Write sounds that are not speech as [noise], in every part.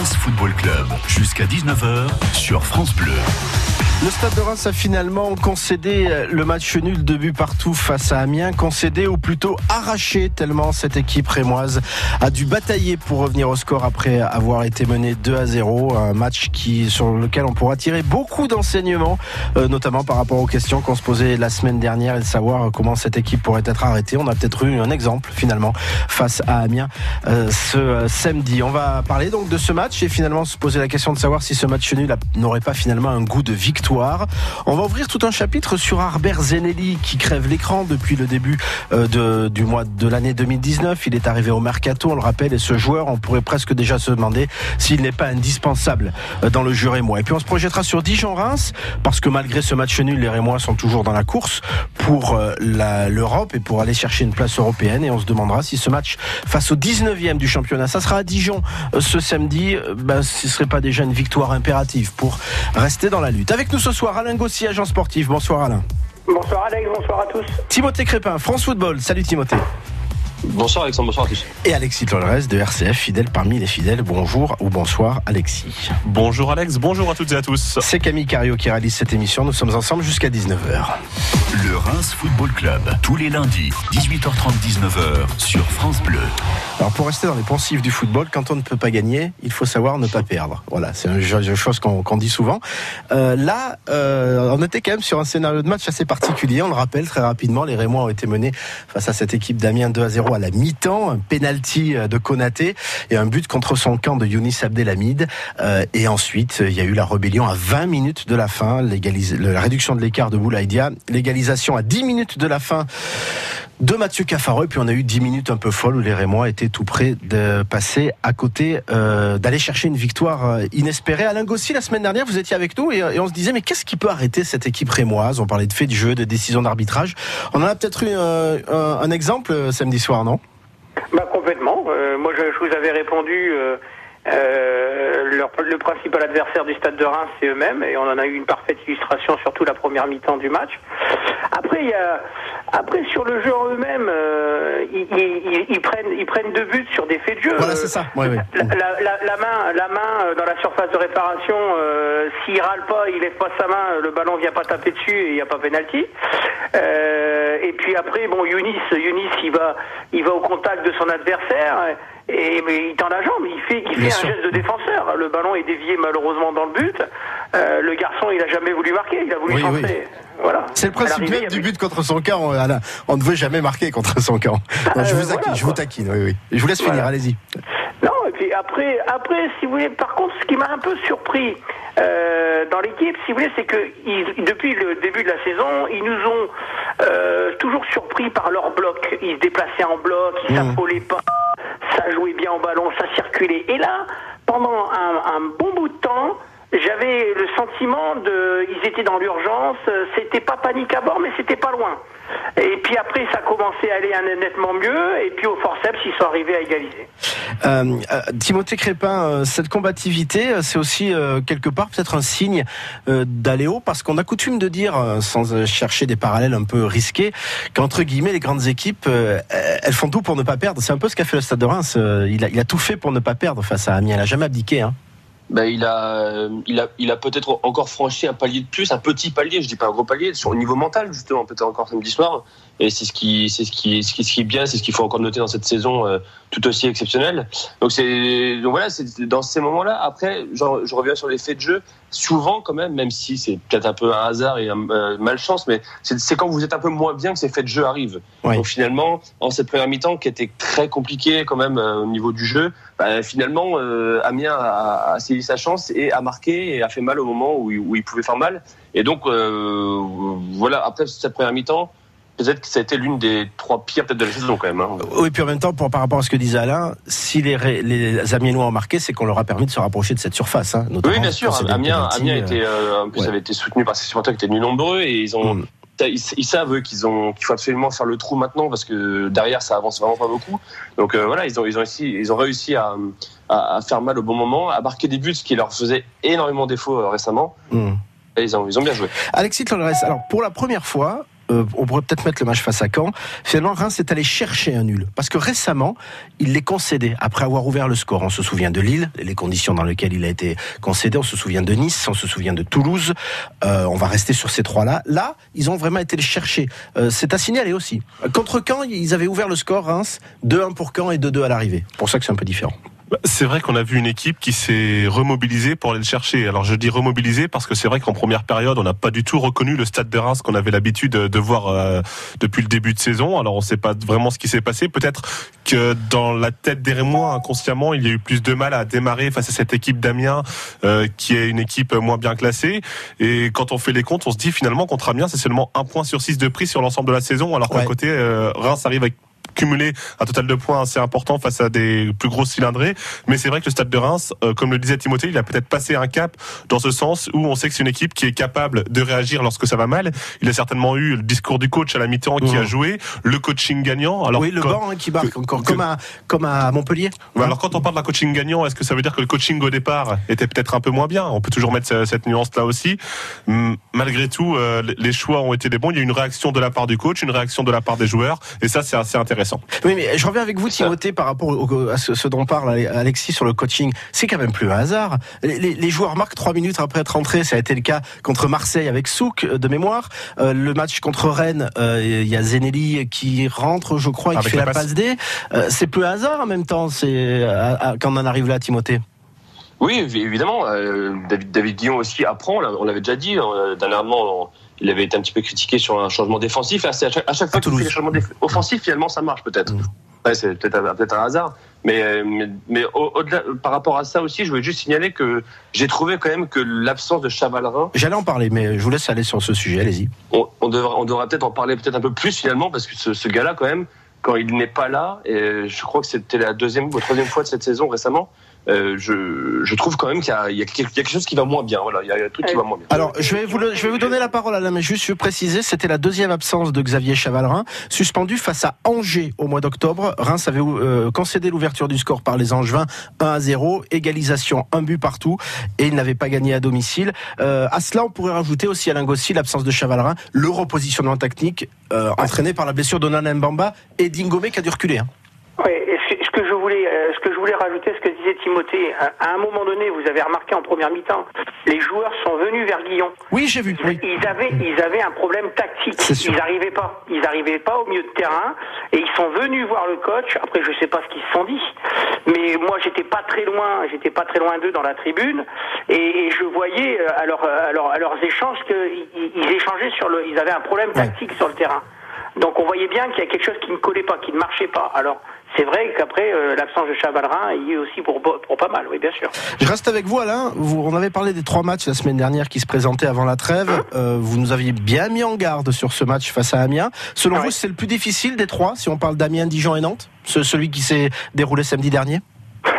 Football Club jusqu'à 19h sur France Bleu. Le Stade de Reims a finalement concédé le match nul de but partout face à Amiens, concédé ou plutôt arraché tellement cette équipe rémoise a dû batailler pour revenir au score après avoir été mené 2 à 0. Un match qui, sur lequel on pourra tirer beaucoup d'enseignements, euh, notamment par rapport aux questions qu'on se posait la semaine dernière et de savoir comment cette équipe pourrait être arrêtée. On a peut-être eu un exemple finalement face à Amiens euh, ce euh, samedi. On va parler donc de ce match et finalement se poser la question de savoir si ce match nul n'aurait pas finalement un goût de victoire on va ouvrir tout un chapitre sur Harbert Zenelli qui crève l'écran depuis le début euh, du mois de l'année 2019. Il est arrivé au mercato, on le rappelle, et ce joueur, on pourrait presque déjà se demander s'il n'est pas indispensable euh, dans le jeu rémois. Et puis on se projettera sur Dijon-Reims parce que malgré ce match nul, les Rémois sont toujours dans la course pour euh, l'Europe et pour aller chercher une place européenne. Et on se demandera si ce match face au 19e du championnat, ça sera à Dijon ce samedi, ben, ce serait pas déjà une victoire impérative pour rester dans la lutte. Avec nous ce soir Alain Gossi, agent sportif. Bonsoir Alain. Bonsoir Alex, bonsoir à tous. Timothée Crépin, France Football. Salut Timothée. Bonsoir Alexandre, bonsoir à tous. Et Alexis Tolres de RCF, fidèle parmi les fidèles. Bonjour ou bonsoir Alexis. Bonjour Alex, bonjour à toutes et à tous. C'est Camille Cario qui réalise cette émission. Nous sommes ensemble jusqu'à 19h. Le Reims Football Club, tous les lundis, 18h30, 19h sur France Bleu. Alors pour rester dans les pensifs du football, quand on ne peut pas gagner, il faut savoir ne pas perdre. Voilà, c'est une chose qu'on dit souvent. Euh, là, euh, on était quand même sur un scénario de match assez particulier. On le rappelle très rapidement, les Rémois ont été menés face à cette équipe d'Amiens 2 à 0 à la mi-temps, un penalty euh, de Konaté et un but contre son camp de Younis Abdelhamid. Euh, et ensuite, il y a eu la rébellion à 20 minutes de la fin, la réduction de l'écart de Boulaïdia, l'égalisation à 10 minutes de la fin de Mathieu Cafaro. Et puis on a eu 10 minutes un peu folles où les Rémois étaient tout près de passer à côté, euh, d'aller chercher une victoire inespérée. Alain Gossi, la semaine dernière, vous étiez avec nous et, on se disait, mais qu'est-ce qui peut arrêter cette équipe rémoise? On parlait de faits de jeu, de décisions d'arbitrage. On en a peut-être eu un exemple samedi soir non? Bah, Complètement. Euh, moi, je, vous avais répondu. Euh, euh, leur, le principal adversaire du Stade de Reims, c'est eux-mêmes, et on en a eu une parfaite illustration, surtout la première mi-temps du match. Après, il y a, après sur le jeu en eux-mêmes, euh, ils, ils, ils, prennent, ils prennent deux buts sur des faits de jeu. Voilà, c'est ça. Oui, oui. La, la, la, main, la main dans la surface de réparation, euh, s'il râle pas, il lève pas sa main, le ballon vient pas taper dessus et il n'y a pas pénalty. Euh, et puis après, bon, Younis, Younis, il va, il va au contact de son adversaire et mais il tend la jambe, il fait, il fait un geste de défenseur. Le ballon est dévié malheureusement dans le but. Euh, le garçon, il a jamais voulu marquer, il a voulu oui, Voilà. C'est le principe même du but contre son camp. On, on ne veut jamais marquer contre son camp. Non, je, vous, euh, voilà, je vous taquine, oui, oui. Je vous laisse finir, allez-y. Non, et puis après, après, si vous voulez, par contre, ce qui m'a un peu surpris euh, dans l'équipe, si vous voulez, c'est que ils, depuis le début de la saison, ils nous ont euh, toujours surpris par leur bloc. Ils se déplaçaient en bloc, ils mmh. s'appolaient pas ça jouait bien au ballon, ça circulait. Et là, pendant un, un bon bout de temps, j'avais le sentiment de, ils étaient dans l'urgence, c'était pas panique à bord, mais c'était pas loin. Et puis après, ça a commencé à aller nettement mieux, et puis au forceps, ils sont arrivés à égaliser. Euh, euh, Timothée Crépin, euh, cette combativité, c'est aussi quelque part peut-être un signe d'aller haut, parce qu'on a coutume de dire, sans chercher des parallèles un peu risqués, qu'entre guillemets, les grandes équipes, elles font tout pour ne pas perdre. C'est un peu ce qu'a fait le Stade de Reims. Il a, tout fait pour ne pas perdre face à Amiens. Il n'a jamais abdiqué. Hein ben, il a, il a, il a peut-être encore franchi un palier de plus, un petit palier, je dis pas un gros palier, sur le niveau mental justement, peut-être encore samedi soir. Et c'est ce qui, c'est ce qui, ce qui, ce qui est bien, c'est ce qu'il faut encore noter dans cette saison euh, tout aussi exceptionnelle. Donc c'est, donc voilà, c'est dans ces moments-là. Après, genre, je reviens sur les faits de jeu. Souvent, quand même, même si c'est peut-être un peu un hasard et un euh, malchance, mais c'est quand vous êtes un peu moins bien que ces faits de jeu arrivent. Oui. Donc finalement, en cette première mi-temps qui était très compliquée quand même euh, au niveau du jeu, bah, finalement, euh, Amiens a, a, saisi sa chance et a marqué et a fait mal au moment où, où il pouvait faire mal. Et donc euh, voilà, après cette première mi-temps peut-être que ça a été l'une des trois pires peut-être de la saison quand même. Hein. Oui, puis en même temps, pour, par rapport à ce que disait Alain, si les, les Amiénois ont marqué, c'est qu'on leur a permis de se rapprocher de cette surface. Hein, oui, bien sûr. Amiens, Amiens était, euh, en plus, ouais. avait été soutenu par ses supporters qui étaient venus nombreux et ils ont. Mm. Ils, ils, savent qu'ils ont qu'il faut absolument faire le trou maintenant parce que derrière ça avance vraiment pas beaucoup. Donc euh, voilà, ils ont ils ont réussi ils ont réussi à, à, à, faire mal au bon moment, à marquer des buts, ce qui leur faisait énormément défaut euh, récemment. Mm. Et ils ont ils ont bien joué. Alexis Tolores, alors pour la première fois, euh, on pourrait peut-être mettre le match face à Caen. Finalement, Reims est allé chercher un nul. Parce que récemment, il l'est concédé après avoir ouvert le score. On se souvient de Lille, les conditions dans lesquelles il a été concédé. On se souvient de Nice, on se souvient de Toulouse. Euh, on va rester sur ces trois-là. Là, ils ont vraiment été les chercher. Euh, c'est à signaler aussi. Contre Caen, ils avaient ouvert le score, Reims, 2-1 pour Caen et 2-2 à l'arrivée. Pour ça que c'est un peu différent. Bah, c'est vrai qu'on a vu une équipe qui s'est remobilisée pour aller le chercher. Alors je dis remobilisée parce que c'est vrai qu'en première période, on n'a pas du tout reconnu le stade de Reims qu'on avait l'habitude de voir euh, depuis le début de saison. Alors on ne sait pas vraiment ce qui s'est passé. Peut-être que dans la tête des Rémois, inconsciemment, il y a eu plus de mal à démarrer face à cette équipe d'Amiens, euh, qui est une équipe moins bien classée. Et quand on fait les comptes, on se dit finalement contre Amiens, c'est seulement un point sur six de prix sur l'ensemble de la saison, alors qu'à Ouais. côté, euh, Reims arrive avec cumuler un total de points assez important face à des plus grosses cylindrées. Mais c'est vrai que le stade de Reims, euh, comme le disait Timothée, il a peut-être passé un cap dans ce sens où on sait que c'est une équipe qui est capable de réagir lorsque ça va mal. Il a certainement eu le discours du coach à la mi-temps qui a joué, le coaching gagnant. Alors, oui, le banc hein, qui marque que- encore, comme, à, comme à Montpellier. Alors quand on parle d'un coaching gagnant, est-ce que ça veut dire que le coaching au départ était peut-être un peu moins bien? On peut toujours mettre ce- cette nuance-là aussi. Malgré tout, euh, les choix ont été des bons. Il y a eu une réaction de la part du coach, une réaction de la part des joueurs, et ça c'est assez intéressant. Oui, mais je reviens avec vous, Timothée, par rapport au- à ce, ce dont parle Alexis sur le coaching. C'est quand même plus un hasard. Les, les- les joueurs marquent trois minutes après être rentrés. Ça a été le cas contre Marseille avec Souk, euh, de mémoire. Euh, le match contre Rennes, euh, il y a Zenelli qui rentre, je crois, et qui Avec fait la passe. passe D. Euh, c'est plus un hasard en même temps. C'est à- à- quand on en arrive là, Timothée? Oui, évi- évidemment. euh, David, David Guillon aussi apprend. On l'a- on l'avait déjà dit. euh, dernièrement, on- il avait été un petit peu critiqué sur un changement défensif. À chaque, à chaque fois qu'il fait des changements offensifs, finalement, ça marche peut-être. Mm. Ouais, c'est peut-être un, hasard. Mais, mais, mais au- au-delà, par rapport à ça aussi, je voulais juste signaler que j'ai trouvé quand même que l'absence de Chavalerin, J'allais en parler, mais je vous laisse aller sur ce sujet. Allez-y. on, on devra, on devra peut-être en parler peut-être un peu plus finalement, parce que ce, ce gars-là, quand même, quand il n'est pas là, et je crois que c'était la deuxième ou la troisième fois de cette saison récemment, euh, je, je trouve quand même qu'il y a, il y a quelque chose qui va moins bien. Voilà, il y a un truc qui va moins bien. Alors, je vais vous, le- je vais vous donner la parole, Alain, mais juste je veux préciser, c'était la deuxième absence de Xavier Chavalrin, suspendu face à Angers au mois d'octobre. Reims avait euh, concédé l'ouverture du score par les Angevins, 1 à 0, égalisation, un but partout, et il n'avait pas gagné à domicile. Euh, à cela, on pourrait rajouter aussi Alain Gossi, l'absence de Chavalrin, le repositionnement technique euh, entraîné par la blessure de Nana Mbamba et Dingomé qui a dû reculer. hein. Oui, ce, que je voulais, euh, ce que je voulais rajouter, ce que disait Timothée, à, un moment donné, vous avez remarqué en première mi-temps, les joueurs sont venus vers Guillon. Oui, j'ai vu. Oui. Ils avaient, ils avaient un problème tactique. Ils n'arrivaient pas. Ils n'arrivaient pas au milieu de terrain et ils sont venus voir le coach. Après, je sais pas ce qu'ils se sont dit, mais moi, j'étais pas très loin. J'étais pas très loin d'eux dans la tribune et, et je voyais euh, à, leur- à leur- à leurs échanges qu'ils ils échangeaient sur le. Ils avaient un problème tactique sur le terrain. Donc, on voyait bien qu'il y a quelque chose qui ne collait pas, qui ne marchait pas. Alors. C'est vrai qu'après, euh, l'absence de Chavalrin y est aussi pour, pour pas mal, oui, bien sûr. Je reste avec vous, Alain. Vous, on avait parlé des trois matchs la semaine dernière qui se présentaient avant la trêve. Euh, vous nous aviez bien mis en garde sur ce match face à Amiens. Selon Ah vous, c'est le plus difficile des trois, si on parle d'Amiens, Dijon et Nantes Ce- Celui qui s'est déroulé samedi dernier? [laughs]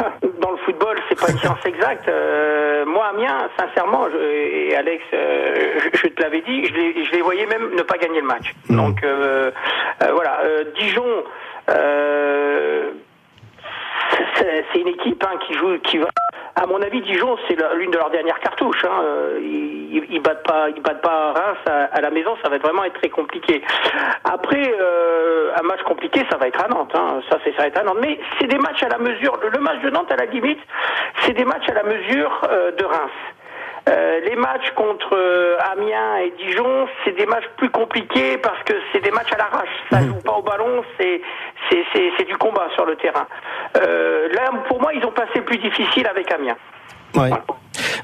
Dans le football, c'est pas une science exacte. Euh, moi, Amiens, sincèrement, je, et Alex, je, je te l'avais dit, je les, je les voyais même ne pas gagner le match. Donc voilà, Dijon. Euh, c'est une équipe hein, qui joue, qui va. À mon avis, Dijon, c'est l'une de leurs dernières cartouches. Hein. Ils, ils battent pas, ils battent pas Reims à, la maison. Ça va vraiment être très compliqué. Après, euh, un match compliqué, ça va être à Nantes. Hein. Ça, c'est ça va être à Nantes. Mais c'est des matchs à la mesure. Le, le match de Nantes, à la limite, c'est des matchs à la mesure euh, de Reims. Euh, les matchs contre euh, Amiens et Dijon, c'est des matchs plus compliqués parce que c'est des matchs à l'arrache. Ça joue pas au ballon, c'est c'est c'est c'est du combat sur le terrain. Euh, là, pour moi, ils ont passé le plus difficile avec Amiens. Ouais.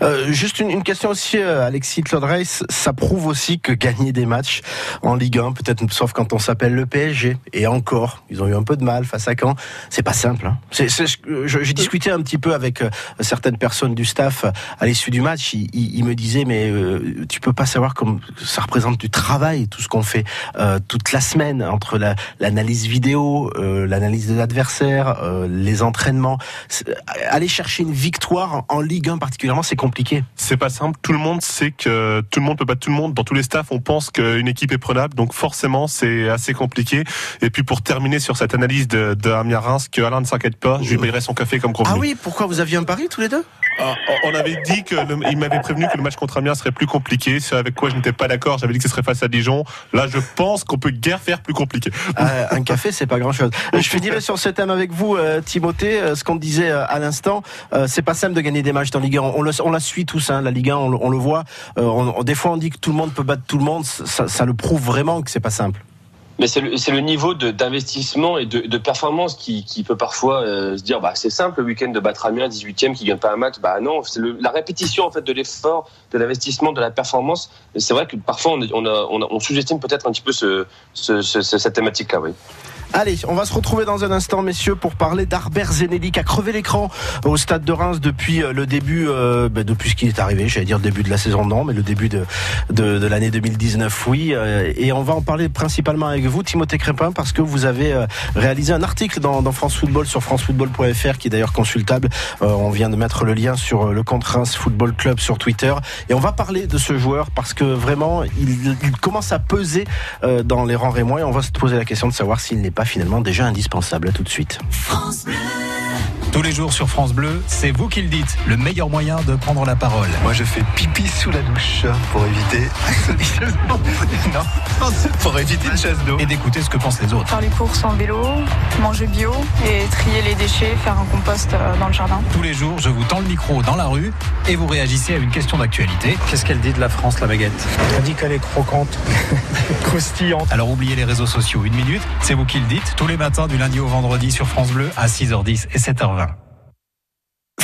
Euh, juste une, question aussi, euh, Alexis Claude Reis, ça prouve aussi que gagner des matchs en Ligue 1, peut-être sauf quand on s'appelle le PSG, et encore, ils ont eu un peu de mal face à Caen, c'est pas simple. Hein. J'ai discuté un petit peu avec euh, certaines personnes du staff à l'issue du match, ils, me disaient mais tu peux pas savoir comme ça représente du travail, tout ce qu'on fait toute la semaine entre la- l'analyse vidéo, l'analyse de l'adversaire, les entraînements. Aller chercher une victoire en Ligue 1 particulièrement, c'est compliqué. C'est pas simple. Tout le monde sait que tout le monde peut battre tout le monde. Dans tous les staffs, on pense qu'une équipe est prenable. Donc forcément, c'est assez compliqué. Et puis pour terminer sur cette analyse de, de Amiens Reims, que Alain ne s'inquiète pas, je lui payerai son café comme convenu. Ah oui, pourquoi vous aviez un pari tous les deux? Ah, on avait dit que il m'avait prévenu que le match contre Amiens serait plus compliqué. C'est avec quoi je n'étais pas d'accord. J'avais dit que ce serait face à Dijon. Là, je pense qu'on peut guère faire plus compliqué. Euh, un café, c'est pas grand chose. Je finirai sur ce thème avec vous, euh, Timothée. Euh, ce qu'on disait à l'instant, c'est pas simple de gagner des matchs dans Ligue 1. On, on la suit tous, hein, la Ligue 1, on, le voit. On, des fois, on dit que tout le monde peut battre tout le monde. Ça, ça le prouve vraiment que c'est pas simple. Mais c'est le, le, niveau d'investissement et de, de, performance qui, qui peut parfois euh, se dire bah, c'est simple le week-end de battre Amiens 18e qui gagne pas un match. Bah non, c'est la répétition en fait de l'effort, de l'investissement, de la performance. C'est vrai que parfois on, on, on, sous-estime peut-être un petit peu ce, ce, ce, cette thématique-là. Oui. Allez, on va se retrouver dans un instant, messieurs, pour parler d'Arbert Zenelli qui a crevé l'écran au stade de Reims depuis euh, le début, euh, ben, depuis ce qui est arrivé, j'allais dire début de la saison, non, mais le début de, de, de l'année 2019, oui. Euh, et on va en parler principalement avec vous, Timothée Crépin, parce que vous avez euh, réalisé un article dans, dans, France Football sur francefootball.fr qui est d'ailleurs consultable. on vient de mettre le lien sur le compte Reims Football Club sur Twitter. Et on va parler de ce joueur parce que vraiment, il, il commence à peser dans les rangs rémois et on va se poser la question de savoir s'il n'est pas finalement déjà indispensable. À tout de suite. Tous les jours sur France Bleu, c'est vous qui le dites, le meilleur moyen de prendre la parole. Moi, je fais pipi sous la douche pour éviter. [laughs] non, pour éviter une chasse d'eau. Et d'écouter ce que pensent les autres. Faire les courses en vélo, manger bio et trier les déchets, faire un compost euh, dans le jardin. Tous les jours, je vous tends le micro dans la rue et vous réagissez à une question d'actualité. Qu'est-ce qu'elle dit de la France, la baguette? Elle dit qu'elle est croquante, [laughs] croustillante. Alors oubliez les réseaux sociaux une minute, c'est vous qui le dites, tous les matins du lundi au vendredi sur France Bleu à 6h10 et 7h20.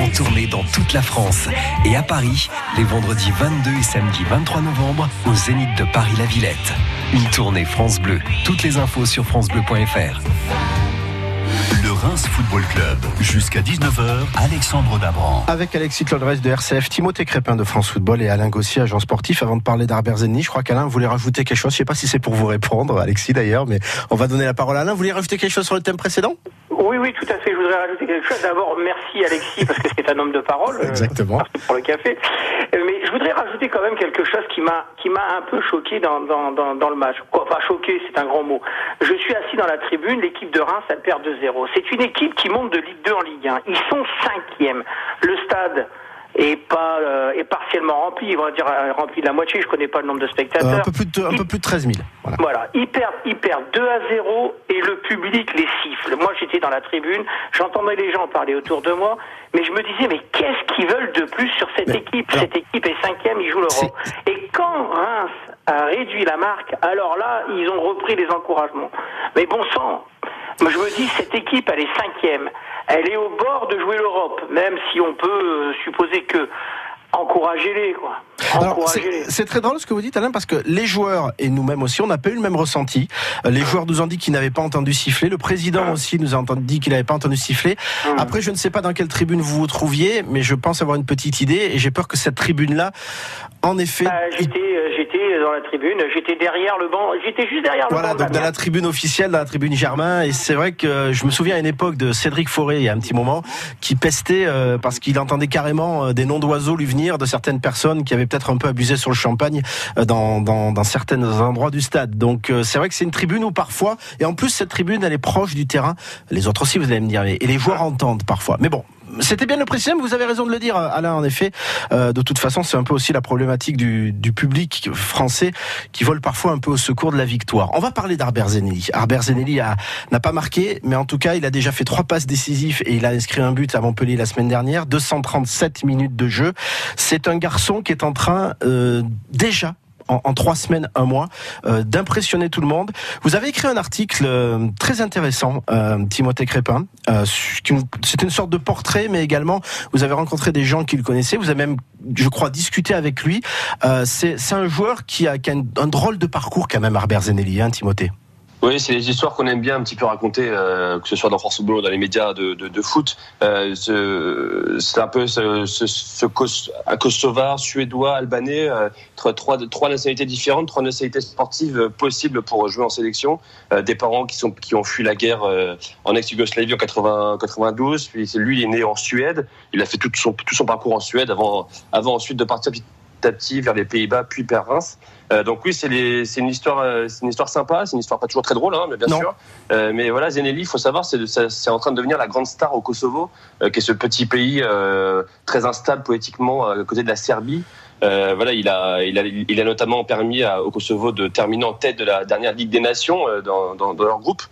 en tournée dans toute la France et à Paris les vendredis 22 et samedi 23 novembre au Zénith de Paris-La Villette. Une tournée France Bleu. Toutes les infos sur francebleu.fr. Le Reims Football Club, jusqu'à 19h, Alexandre Dabran. Avec Alexis Claudresse de RCF, Timothée Crépin de France Football et Alain Gossier, agent sportif. Avant de parler d'Arbert Zenni, je crois qu'Alain voulait rajouter quelque chose. Je ne sais pas si c'est pour vous répondre, Alexis d'ailleurs, mais on va donner la parole à Alain. Vous voulez rajouter quelque chose sur le thème précédent? Oui, oui, tout à fait. Je voudrais rajouter quelque chose. D'abord, merci Alexis parce que c'est un homme de parole. Euh, Exactement. pour le café. Euh, mais je voudrais rajouter quand même quelque chose qui m'a qui m'a un peu choqué dans dans, dans, dans le match. Quoi, pas choqué, c'est un grand mot. Je suis assis dans la tribune. L'équipe de Reims, elle perd 2-0. C'est une équipe qui monte de Ligue 2 en Ligue 1. Ils sont cinquième. Le stade et pas euh, est partiellement rempli, on va dire euh, rempli de la moitié, je connais pas le nombre de spectateurs. un peu plus de, un peu plus de 13 000. Voilà. voilà, ils perdent, ils perdent 2 à 0 et le public les siffle. Moi j'étais dans la tribune, j'entendais les gens parler autour de moi, mais je me disais mais qu'est-ce qu'ils veulent de plus sur cette équipe? Cette équipe est cinquième, ils jouent l'Europe. Et quand Reims a réduit la marque, alors là ils ont repris les encouragements. Mais bon sang, moi je me dis cette équipe elle est cinquième elle est au bord de jouer l'Europe, même si on peut euh, supposer que encouragez-les quoi. C'est très drôle ce que vous dites Alain parce que les joueurs et nous-mêmes aussi on n'a pas eu le même ressenti. Euh, les joueurs nous ont dit qu'ils n'avaient pas entendu siffler. Le président aussi nous a dit qu'il n'avait pas entendu siffler. Hum. Après je ne sais pas dans quelle tribune vous vous trouviez, mais je pense avoir une petite idée et j'ai peur que cette tribune là, en effet. Bah, j'étais dans la tribune, j'étais derrière le banc, j'étais juste derrière le banc. Voilà donc dans la tribune officielle, dans la tribune Germain et c'est vrai que je me souviens à une époque de Cédric Forêt il y a un petit moment qui pestait euh, parce qu'il entendait carrément euh, des noms d'oiseaux lui venir de certaines personnes qui avaient peut-être un peu abusé sur le champagne euh, dans, dans, dans certains endroits du stade. Donc euh, c'est vrai que c'est une tribune où parfois, et en plus cette tribune elle est proche du terrain, les autres aussi vous allez me dire, et les joueurs entendent parfois. Mais bon, c'était bien le préciser, mais vous avez raison de le dire, Alain, en effet. Euh, de toute façon, c'est un peu aussi la problématique du, du, public français qui vole parfois un peu au secours de la victoire. On va parler d'Arbert Zenelli. Arbert Zenelli n'a pas marqué, mais en tout cas, il a déjà fait trois passes décisives et il a inscrit un but à Montpellier la semaine dernière. 237 minutes de jeu. C'est un garçon qui est en train euh, déjà en, trois semaines, un mois, euh, d'impressionner tout le monde. Vous avez écrit un article euh, très intéressant, euh, Timothée Crépin. c'est une sorte de portrait, mais également vous avez rencontré des gens qui le connaissaient. Vous avez même, je crois, discuté avec lui. c'est un joueur qui a, un, drôle de parcours quand même, Arbert Zenelli, hein, Timothée. Oui, c'est les histoires qu'on aime bien un petit peu raconter, euh, que ce soit dans France Football ou dans les médias de, de, foot. Euh, ce- c'est un peu ce, ce, Kosovar, suédois, albanais, euh, trois, trois, nationalités différentes, trois nationalités sportives euh, possibles pour jouer en sélection. Des parents qui, sont, qui ont fui la guerre en ex-Yougoslavie en 80, 92. Puis lui, il est né en Suède. Il a fait tout son, tout son parcours en Suède avant, avant ensuite de partir à petit vers les Pays-Bas, puis vers Reims. Euh, donc oui, c'est les- c'est une histoire, euh, c'est une histoire sympa, c'est une histoire pas toujours très drôle, hein, mais bien Non. sûr. Euh, mais voilà, Zeneli, il faut savoir, c'est en train de devenir la grande star au Kosovo, qui est ce petit pays très instable poétiquement à côté de la Serbie. Euh, voilà, il a, il a, il a notamment permis à- au Kosovo de terminer en tête de la dernière Ligue des Nations euh, dans, dans, dans leur groupe.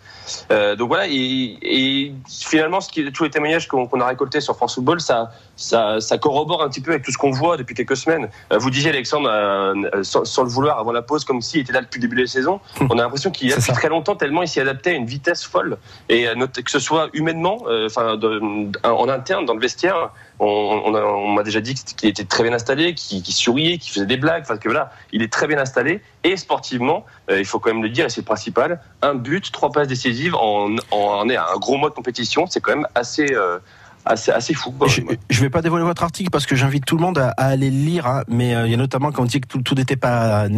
Euh, donc voilà, et, et finalement, ce qui, tous les témoignages qu'on a récoltés sur France Football, ça, ça, ça corrobore un petit peu avec tout ce qu'on voit depuis quelques semaines. Euh, vous disiez, Alexandre, euh, sans, sans le vouloir, avant la pause, comme s'il était là depuis le début de la saison. On a l'impression qu'il là C'est depuis ça. très longtemps, tellement il s'y adaptait à une vitesse folle. Et que ce soit humainement, enfin, de- en interne, dans le vestiaire, on, a- m'a déjà dit qu'il était très bien installé, qu'il souriait, qu'il faisait des blagues. Enfin, que voilà, il est très bien installé. Et sportivement, euh, il faut quand même le dire, et c'est le principal, un but, trois passes décisives en est à un gros mode compétition, c'est quand même assez, euh, assez, assez fou. Je, je vais pas dévoiler votre article parce que j'invite tout le monde à, aller le lire, hein, mais euh, il y a notamment quand on dit que tout n'était pas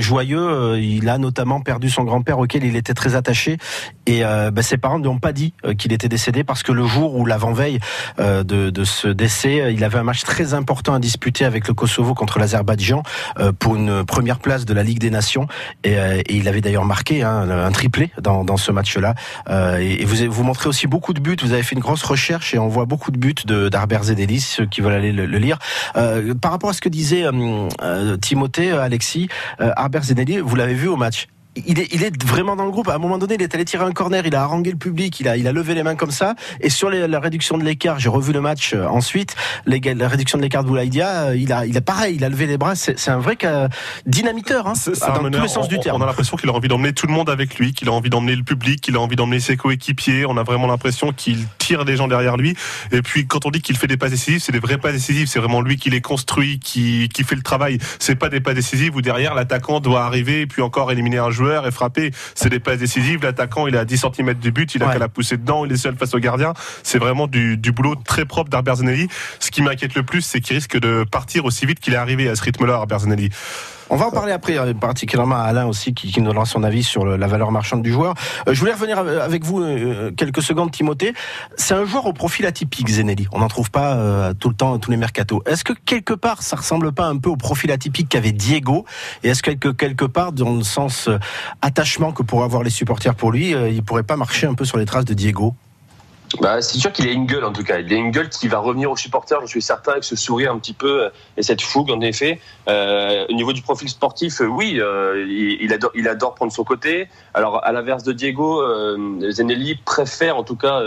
joyeux, euh, il a notamment perdu son grand-père auquel il était très attaché. Et euh, bah, ses parents ne lui ont pas dit qu'il était décédé parce que le jour où l'avant-veille de, ce décès, il avait un match très important à disputer avec le Kosovo contre l'Azerbaïdjan pour une première place de la Ligue des Nations. Et, il avait d'ailleurs marqué hein, un triplé dans, ce match-là. Et, et vous vous montrez aussi beaucoup de buts, vous avez fait une grosse recherche et on voit beaucoup de buts de d'Arbert Zedelis, ceux qui veulent aller le, lire. Euh, par rapport à ce que disait euh, euh, Timothée, Alexis, Arbert Zedelis, vous l'avez vu au match? Il est, il est vraiment dans le groupe. À un moment donné, il est allé tirer un corner, il a harangué le public, il a, il a levé les mains comme ça. Et sur les- la réduction de l'écart, j'ai revu le match euh, ensuite. Les, la réduction de l'écart de Boulaïdia, euh, il a, il a pareil, il a levé les bras. C'est un vrai dynamiteur, hein, c'est dans un tous les sens on, du terme. on a l'impression qu'il a envie d'emmener tout le monde avec lui, qu'il a envie d'emmener le public, qu'il a envie d'emmener ses coéquipiers. On a vraiment l'impression qu'il tire les gens derrière lui. Et puis quand on dit qu'il fait des passes décisives, c'est des vraies passes décisives. C'est vraiment lui qui les construit, qui, qui fait le travail. C'est pas des passes décisives où derrière l'attaquant doit arriver et puis encore éliminer un joueur et frapper. C'est des passes décisives. L'attaquant il est à 10 cm du but, il a Ouais. qu'à la pousser dedans, il est seul face au gardien. C'est vraiment du, du boulot très propre d'Arbert Zanelli. Ce qui m'inquiète le plus, c'est qu'il risque de partir aussi vite qu'il est arrivé à ce rythme-là, Arbert Zanelli. On va en parler après, euh, particulièrement à Alain aussi, qui, nous donnera son avis sur la valeur marchande du joueur. Euh, je voulais revenir av- avec vous euh, quelques secondes, Timothée. C'est un joueur au profil atypique, Zenelli. On n'en trouve pas euh, tout le temps, tous les mercatos. Est-ce que quelque part, ça ressemble pas un peu au profil atypique qu'avait Diego? Et est-ce que quelque, quelque part, dans le sens euh, attachement que pourraient avoir les supporters pour lui, euh, il pourrait pas marcher un peu sur les traces de Diego? Bah, c'est sûr qu'il a une gueule en tout cas. Il a une gueule qui va revenir aux supporters, je suis certain, avec ce sourire un petit peu euh, et cette fougue en effet. Euh, au niveau du profil sportif, euh, oui, euh, il, adore, il adore prendre son côté. Alors à l'inverse de Diego, euh, Zenelli préfère en tout cas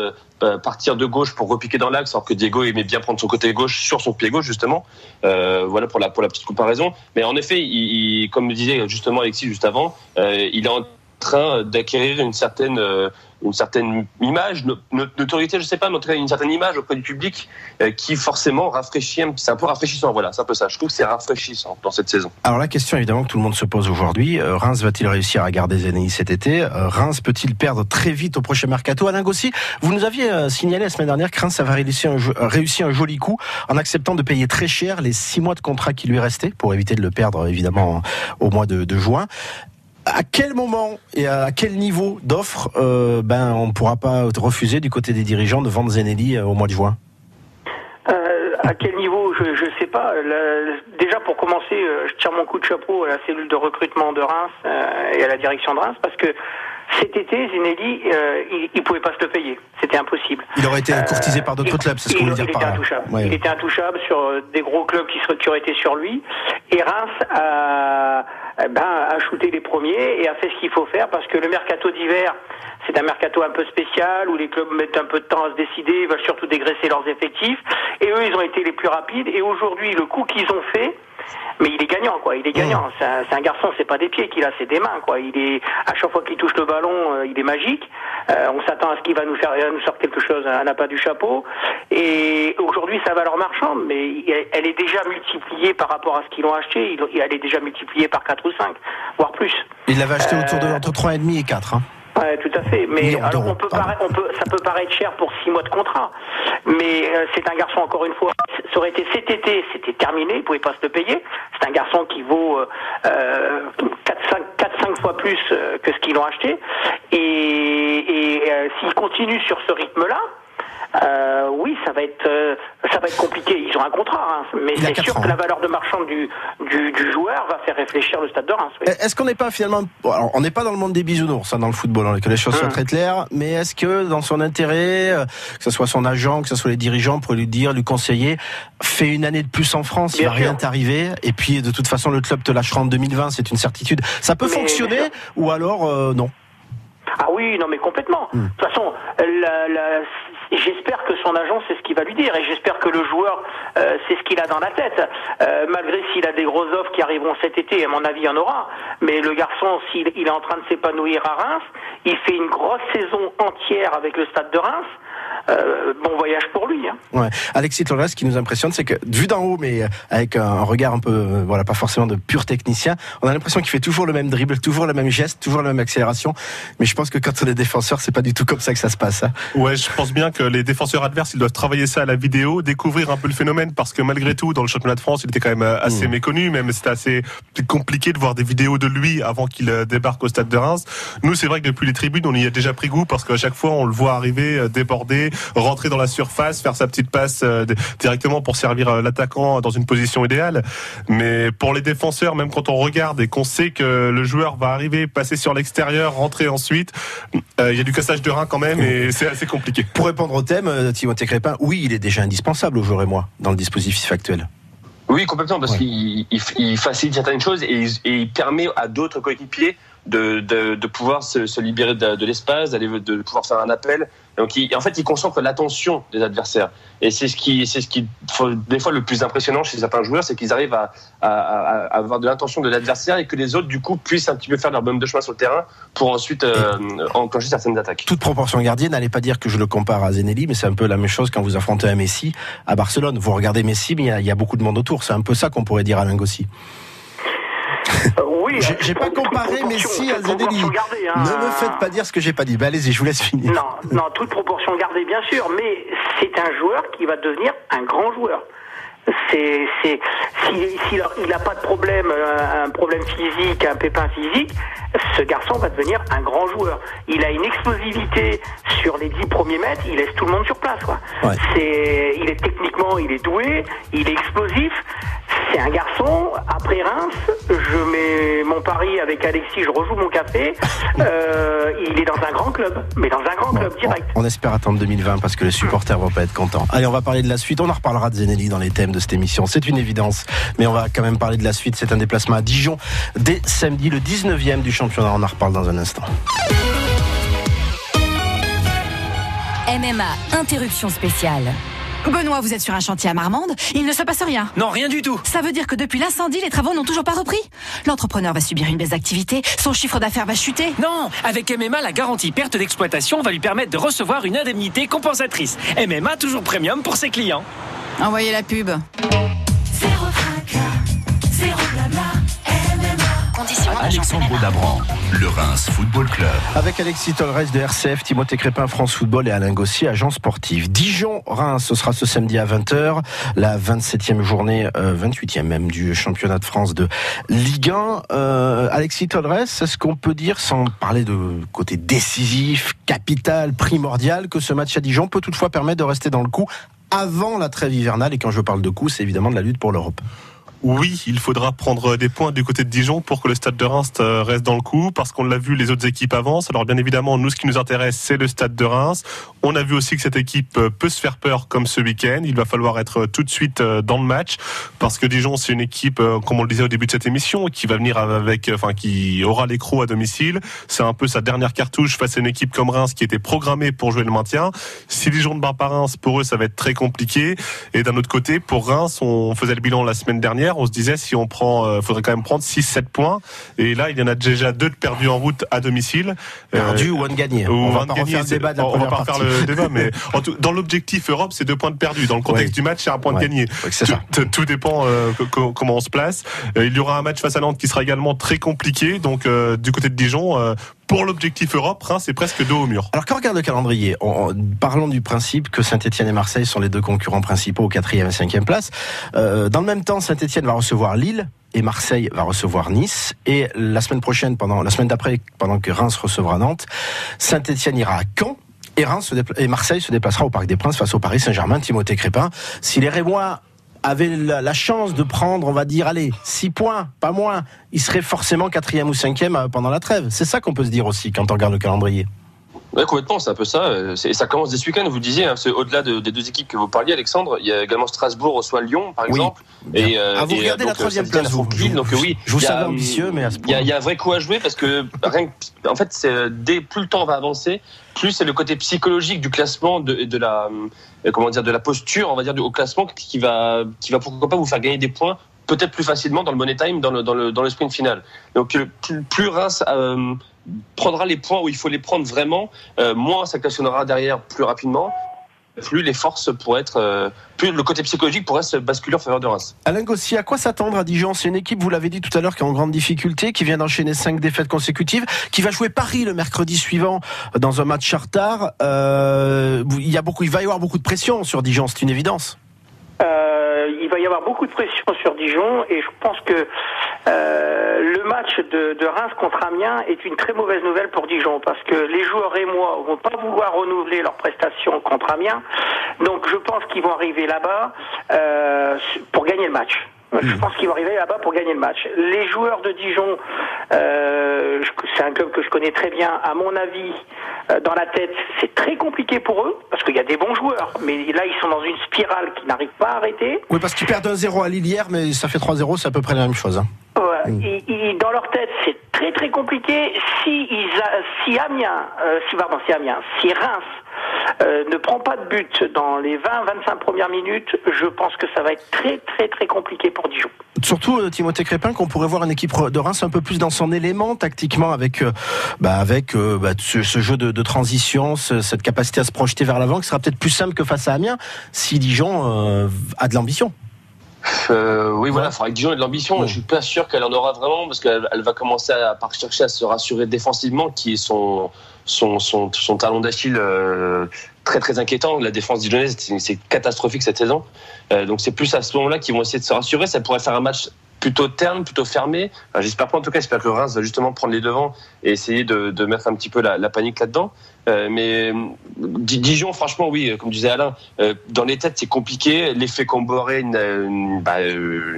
euh, partir de gauche pour repiquer dans l'axe, alors que Diego aimait bien prendre son côté gauche sur son pied gauche justement. Euh, voilà pour la pour la petite comparaison. Mais en effet, il, il- comme le disait justement Alexis juste avant, il est en train d'acquérir une certaine une certaine image, no- no- notoriété, je sais pas, mais une certaine image auprès du public euh, qui forcément rafraîchit. C'est un peu rafraîchissant, voilà, c'est un peu ça. Je trouve que c'est rafraîchissant dans cette saison. Alors la question évidemment que tout le monde se pose aujourd'hui, euh, Reims va-t-il réussir à garder Zenelli cet été? Euh, Reims peut-il perdre très vite au prochain mercato? Alain Gossi, vous nous aviez signalé la semaine dernière que Reims avait réussi un, joli coup en acceptant de payer très cher les six mois de contrat qui lui restaient pour éviter de le perdre évidemment au mois de juin. À quel moment et à quel niveau d'offre euh, ben on ne pourra pas refuser du côté des dirigeants de vendre Zenelli euh, au mois de juin? Euh, à quel niveau? Je ne sais pas. La- déjà, pour commencer, euh, je tire mon coup de chapeau à la cellule de recrutement de Reims euh, et à la direction de Reims parce que cet été, Zinelli, euh, il ne pouvait pas se le payer. C'était impossible. Il aurait été Euh, courtisé par d'autres clubs, c'est ce qu'on veut dire il par était là. intouchable. Ouais. Il était intouchable sur des gros clubs qui, seraient- qui auraient été sur lui. Et Reims a, ben, a shooté les premiers et a fait ce qu'il faut faire parce que le mercato d'hiver, c'est un mercato un peu spécial où les clubs mettent un peu de temps à se décider, veulent surtout dégraisser leurs effectifs. Et eux, ils ont été les plus rapides. Et aujourd'hui, le coup qu'ils ont fait, mais il est gagnant, quoi. Il est gagnant. C'est un, c'est un garçon, c'est pas des pieds qu'il a, c'est des mains, quoi. Il est à chaque fois qu'il touche le ballon, euh, il est magique. Euh, on s'attend à ce qu'il va nous faire, va nous sortir quelque chose, un appât du chapeau. Et aujourd'hui, sa valeur marchande, mais elle est déjà multipliée par rapport à ce qu'ils ont acheté. Il- Elle est déjà multipliée par 4 ou 5, voire plus. Il l'avait acheté Euh, autour de entre 3,5 et 4. Hein. Ouais, tout à fait. Mais alors, on peut paraître- on peut, ça peut paraître cher pour six mois de contrat, mais euh, c'est un garçon encore une fois. Ça aurait été cet été, c'était terminé, il pouvait pas se le payer. C'est un garçon qui vaut euh, 4-5 fois plus euh, que ce qu'ils l'ont acheté. Et, et euh, s'il continue sur ce rythme-là. Euh, oui, ça va être euh, ça va être compliqué. Ils ont un contrat, hein, mais Il a c'est sûr ans, que hein. la valeur de marchand du, du, du joueur va faire réfléchir le stade de Reims. oui. Est-ce qu'on n'est pas finalement, alors, on n'est pas dans le monde des bisounours hein, dans le football, hein, que les choses soient Hum. très claires, mais est-ce que dans son intérêt, euh, que ce soit son agent, que ce soit les dirigeants, pour lui dire, lui conseiller, fais une année de plus en France, il Bien va sûr. rien t'arriver, et puis de toute façon le club te lâchera en 2020, c'est une certitude. Ça peut Mais, fonctionner ou alors euh, non? Ah oui, non mais complètement. Hmm. De toute façon, la- la- j'espère que son agent c'est ce qu'il va lui dire et j'espère que le joueur euh, ce qu'il a dans la tête. Euh, malgré s'il a des grosses offres qui arriveront cet été, à mon avis il y en aura. Mais le garçon, s'il il est en train de s'épanouir à Reims, il fait une grosse saison entière avec le stade de Reims. Euh, bon voyage pour lui. Hein. Ouais. Alexis Torres, ce qui nous impressionne, c'est que vu d'en haut, mais euh, avec un regard un peu, euh, voilà, pas forcément de pur technicien, on a l'impression qu'il fait toujours le même dribble, toujours le même geste, toujours la même accélération. Mais je pense que quand on est défenseur, c'est pas du tout comme ça que ça se passe. hein. Ouais, je pense bien que les défenseurs adverses, ils doivent travailler ça à la vidéo, découvrir un peu le phénomène, parce que malgré tout, dans le championnat de France, il était quand même assez Mm. méconnu, même c'était assez compliqué de voir des vidéos de lui avant qu'il débarque au stade de Reims. Nous, c'est vrai que depuis les tribunes, on y a déjà pris goût, parce qu'à chaque fois, on le voit arriver, euh, déborder, rentrer dans la surface, faire sa petite passe euh, directement pour servir euh, l'attaquant dans une position idéale. Mais pour les défenseurs, même quand on regarde et qu'on sait que le joueur va arriver, passer sur l'extérieur, rentrer ensuite, euh, il y a du cassage de rein quand même, et [laughs] c'est assez compliqué. Pour répondre au thème, Timothée Crépin, oui, il est déjà indispensable au joueur et moi dans le dispositif actuel. Oui, complètement, parce Ouais. qu'il il, il facilite certaines choses et, il- et il permet à d'autres coéquipiers de, de, de pouvoir se, se libérer de, de l'espace, d'aller de pouvoir faire un appel. Donc, il, en fait, il concentre l'attention des adversaires. Et c'est ce qui, c'est ce qui, faut- des fois, le plus impressionnant chez certains joueurs, c'est qu'ils arrivent à, à, à- à avoir de l'intention de l'adversaire et que les autres, du coup, puissent un petit peu faire leur bonhomme de chemin sur le terrain pour ensuite euh, enclencher certaines attaques. Toute proportion gardée, n'allez pas dire que je le compare à Zenelli, mais c'est un peu la même chose quand vous affrontez un Messi à Barcelone. Vous regardez Messi, mais il y a- il y, a beaucoup de monde autour. C'est un peu ça qu'on pourrait dire à Lingossi. [laughs] Oui, J'ai pas comparé Messi à gardée, hein. Ne me faites pas dire ce que j'ai pas dit. Bah, allez-y, je vous laisse finir. Non, non, toute proportion gardée, bien sûr, mais c'est un joueur qui va devenir un grand joueur. C'est, c'est, s'il n'a pas de problème, euh, un problème physique, un pépin physique, ce garçon va devenir un grand joueur. Il a une explosivité sur les dix premiers mètres, il laisse tout le monde sur place, quoi. Ouais. C'est, il est techniquement, il est doué, il est explosif. C'est un garçon. Après Reims, je mets mon pari avec Alexis, je rejoue mon café. [laughs] Euh, il est dans un grand club, mais dans un grand Bon, club direct. on, on espère attendre 2020 parce que les supporters vont pas être contents. Allez, on va parler de la suite. On en reparlera de Zenelli dans les thèmes de cette émission. C'est une évidence. Mais on va quand même parler de la suite. C'est un déplacement à Dijon dès samedi, le 19e du championnat. On en reparle dans un instant. MMA, interruption spéciale. Benoît, vous êtes sur un chantier à Marmande, il ne se passe rien. Non, rien du tout. Ça veut dire que depuis l'incendie, les travaux n'ont toujours pas repris L'entrepreneur va subir une baisse d'activité, son chiffre d'affaires va chuter. Non, avec MMA, la garantie perte d'exploitation va lui permettre de recevoir une indemnité compensatrice. MMA toujours premium pour ses clients. Envoyez la pub. Alexandre Dabran, le Reims Football Club. Avec Alexis Tolres de RCF, Timothée Crépin, France Football et Alain Gossier, agent sportif. Dijon-Reims, ce sera ce samedi à 20h, la 27e journée, euh, 28e même du championnat de France de Ligue 1. Euh, Alexis Tolres, est-ce qu'on peut dire, sans parler de côté décisif, capital, primordial, que ce match à Dijon peut toutefois permettre de rester dans le coup avant la trêve hivernale? Et quand je parle de coup, c'est évidemment de la lutte pour l'Europe. Oui, il faudra prendre des points du côté de Dijon pour que le stade de Reims euh, reste dans le coup, parce qu'on l'a vu, les autres équipes avancent. Alors bien évidemment, nous, ce qui nous intéresse, c'est le stade de Reims. On a vu aussi que cette équipe euh, peut se faire peur comme ce week-end. Il va falloir être tout de suite euh, dans le match, parce que Dijon, c'est une équipe, euh, comme on le disait au début de cette émission, qui va venir avec, enfin, qui aura l'écrou à domicile. C'est un peu sa dernière cartouche face à une équipe comme Reims qui était programmée pour jouer le maintien. Si Dijon ne bat pas Reims, pour eux, ça va être très compliqué. Et d'un autre côté, pour Reims, on faisait le bilan la semaine dernière on se disait si on prend, euh, faudrait quand même prendre 6-7 points. Et là, il y en a déjà deux de perdus en route à domicile. Perdu ou un de gagné. On va pas refaire le débat on va pas faire partie. le débat, mais en tout- dans l'objectif Europe, c'est deux points de perdus. Dans le contexte du match, c'est un point Ouais. de gagné. Ouais, c'est ça. Tout, dépend euh, co- co- comment on se place. Euh, il y aura un match face à Nantes qui sera également très compliqué. Donc euh, du côté de Dijon, euh, pour l'objectif Europe, Reims est presque dos au mur. Alors quand on regarde le calendrier, en, parlons du principe que Saint-Etienne et Marseille sont les deux concurrents principaux au quatrième et cinquième place. Euh, dans le même temps, Saint-Etienne va recevoir Lille et Marseille va recevoir Nice. Et la semaine prochaine, pendant la semaine d'après, pendant que Reims recevra Nantes, Saint-Etienne ira à Caen. Et, Reims et Marseille se déplacera au Parc des Princes face au Paris Saint-Germain, Timothée Crépin. Si les Rémois avaient la, chance de prendre, on va dire, allez, 6 points, pas moins, ils seraient forcément quatrième ou cinquième euh, pendant la trêve. C'est ça qu'on peut se dire aussi quand on regarde le calendrier. Oui, complètement, c'est un peu ça. Et ça commence dès ce week-end, vous le disiez. Hein, au-delà des deux équipes que vous parliez, Alexandre, il y a également Strasbourg reçoit Lyon, par exemple. Et, euh, ah, vous regardez la troisième place, vous. donc oui. Je vous savais ambitieux, mais à ce point. Il y, a un vrai coup à jouer parce que, rien, en fait, dès plus le temps va avancer, plus c'est le côté psychologique du classement de, de la, euh, comment dire, de la posture, on va dire, au classement qui va, qui va pourquoi pas vous faire gagner des points peut-être plus facilement dans le money time, dans le, dans le, dans le sprint final. Donc plus, plus Reims euh, prendra les points où il faut les prendre vraiment, euh, moins ça classionnera derrière plus rapidement plus les forces pourraient être, euh, plus le côté psychologique pourrait se basculer en faveur de Reims. Alain Gossi, à quoi s'attendre à Dijon? C'est une équipe, vous l'avez dit tout à l'heure, qui est en grande difficulté, qui vient d'enchaîner cinq défaites consécutives, qui va jouer Paris le mercredi suivant dans un match chartard. Euh, il y a beaucoup, il va y avoir beaucoup de pression sur Dijon, c'est une évidence. Euh, il va y avoir beaucoup de pression sur Dijon et je pense que euh, le match de, Reims contre Amiens est une très mauvaise nouvelle pour Dijon parce que les joueurs et moi vont pas vouloir renouveler leurs prestations contre Amiens. Donc je pense qu'ils vont arriver là-bas euh, pour gagner le match. Je pense qu'ils vont arriver là-bas pour gagner le match. Les joueurs de Dijon, euh, c'est un club que je connais très bien. À mon avis, euh, dans la tête, c'est très compliqué pour eux parce qu'il y a des bons joueurs, mais là ils sont dans une spirale qui n'arrive pas à arrêter. Oui, parce qu'ils perdent 1-0 à Lille hier, mais ça fait 3-0, c'est à peu près la même chose. Hein. Ouais, mm. dans leur tête, c'est très très compliqué. Si, ils si Amiens, euh, si pardon, si Amiens, si Reims euh, ne prend pas de but dans les 20-25 premières minutes, je pense que ça va être très très très compliqué pour Dijon. Surtout euh, Timothée Crépin, qu'on pourrait voir une équipe de Reims un peu plus dans son élément tactiquement avec euh, bah, avec bah, ce, jeu de, transition, cette capacité à se projeter vers l'avant, qui sera peut-être plus simple que face à Amiens si Dijon a de l'ambition. Oui, voilà, il faudra que Dijon ait de l'ambition. Je suis pas sûr qu'elle en aura vraiment parce qu'elle va commencer à, à chercher à se rassurer défensivement, qui est son, son, son, son talon d'Achille euh, très très inquiétant. La défense dijonnaise, c'est catastrophique cette saison. Euh, donc c'est plus à ce moment-là qu'ils vont essayer de se rassurer. Ça pourrait faire un match plutôt terne, plutôt fermé. j'espère pas en tout cas, j'espère que Reims va justement prendre les devants et essayer de, de mettre un petit peu la, la panique là-dedans. Euh, mais Dijon, franchement, oui, comme disait Alain, euh, dans les têtes, c'est compliqué. L'effet Comboré bah,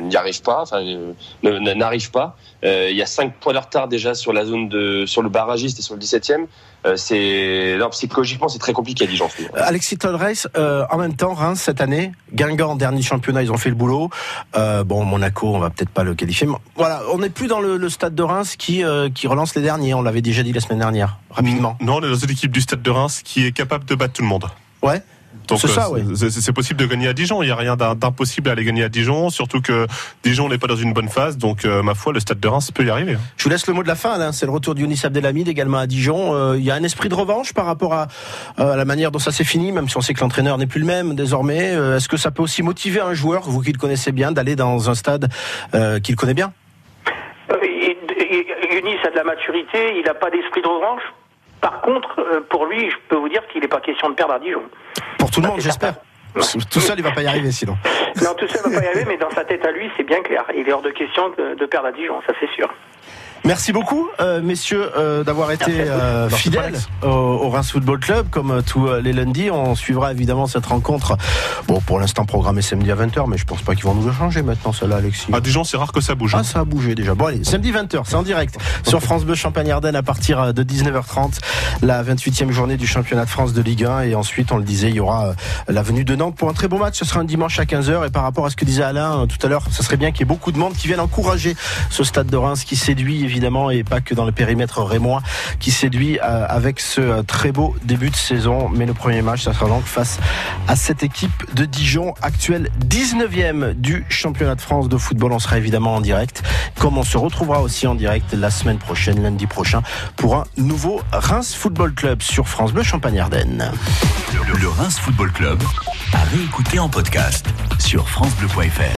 n'y arrive pas, enfin, n'arrive pas. Il y a 5 points de retard déjà sur la zone de, sur le barragiste et sur le 17e. Euh, c'est psychologiquement c'est très compliqué à Dijon. Alexis Tolreis, euh, en même temps Reims cette année, Guingamp dernier championnat, ils ont fait le boulot. Euh, bon Monaco, on va peut-être pas le qualifier. Mais voilà, on n'est plus dans le, le, stade de Reims qui qui relance les derniers. On l'avait déjà dit la semaine dernière, rapidement. Non, on est dans une équipe du stade de Reims qui est capable de battre tout le monde. Ouais. C'est ça, oui. C'est possible de gagner à Dijon. Il n'y a rien d'impossible à aller gagner à Dijon, surtout que Dijon n'est pas dans une bonne phase. Donc, euh, ma foi, le Stade de Reims peut y arriver. Hein. Je vous laisse le mot de la fin. C'est le retour d'Younis Abdelhamid également à Dijon. Euh, il y a un esprit de revanche par rapport à, à la manière dont ça s'est fini, même si on sait que l'entraîneur n'est plus le même désormais. Euh, est-ce que ça peut aussi motiver un joueur, vous qui le connaissez bien, d'aller dans un stade qu'il connaît bien? Younis a de la maturité, il n'a pas d'esprit de revanche? Par contre, euh, pour lui, je peux vous dire qu'il n'est pas question de perdre à Dijon. Pour tout le monde, j'espère. Tout seul, il va pas y arriver sinon. Non, tout seul, il va pas y arriver, mais dans sa tête à lui, c'est bien clair. Il est hors de question de perdre à Dijon, ça c'est sûr. Merci beaucoup, euh, messieurs, euh, d'avoir été euh, fidèles au, au, Reims Football Club, comme euh, tous les lundis. On suivra évidemment cette rencontre. Bon, pour l'instant programmée samedi à 20h, mais je pense pas qu'ils vont nous le changer maintenant, cela, Alexis. À Dijon, c'est rare que ça bouge. Ah, ça a bougé déjà. Bon, allez, samedi 20h, c'est en direct sur France Bleu Champagne-Ardenne à partir de 19h30, la 28e journée du championnat de France de Ligue 1. Et ensuite, on le disait, il y aura la venue de Nantes pour un très beau match. Ce sera un dimanche à 15h. Et par rapport à ce que disait Alain tout à l'heure, ça serait bien qu'il y ait beaucoup de monde qui vienne encourager ce stade de Reims qui séduit évidemment et pas que dans le périmètre rémois qui séduit euh, avec ce euh, très beau début de saison. Mais le premier match, ça sera donc face à cette équipe de Dijon, actuelle 19e du championnat de France de football. On sera évidemment en direct, comme on se retrouvera aussi en direct la semaine prochaine, lundi prochain, pour un nouveau Reims Football Club sur France Bleu Champagne-Ardenne. Le Reims Football Club à réécouter en podcast sur FranceBleu.fr.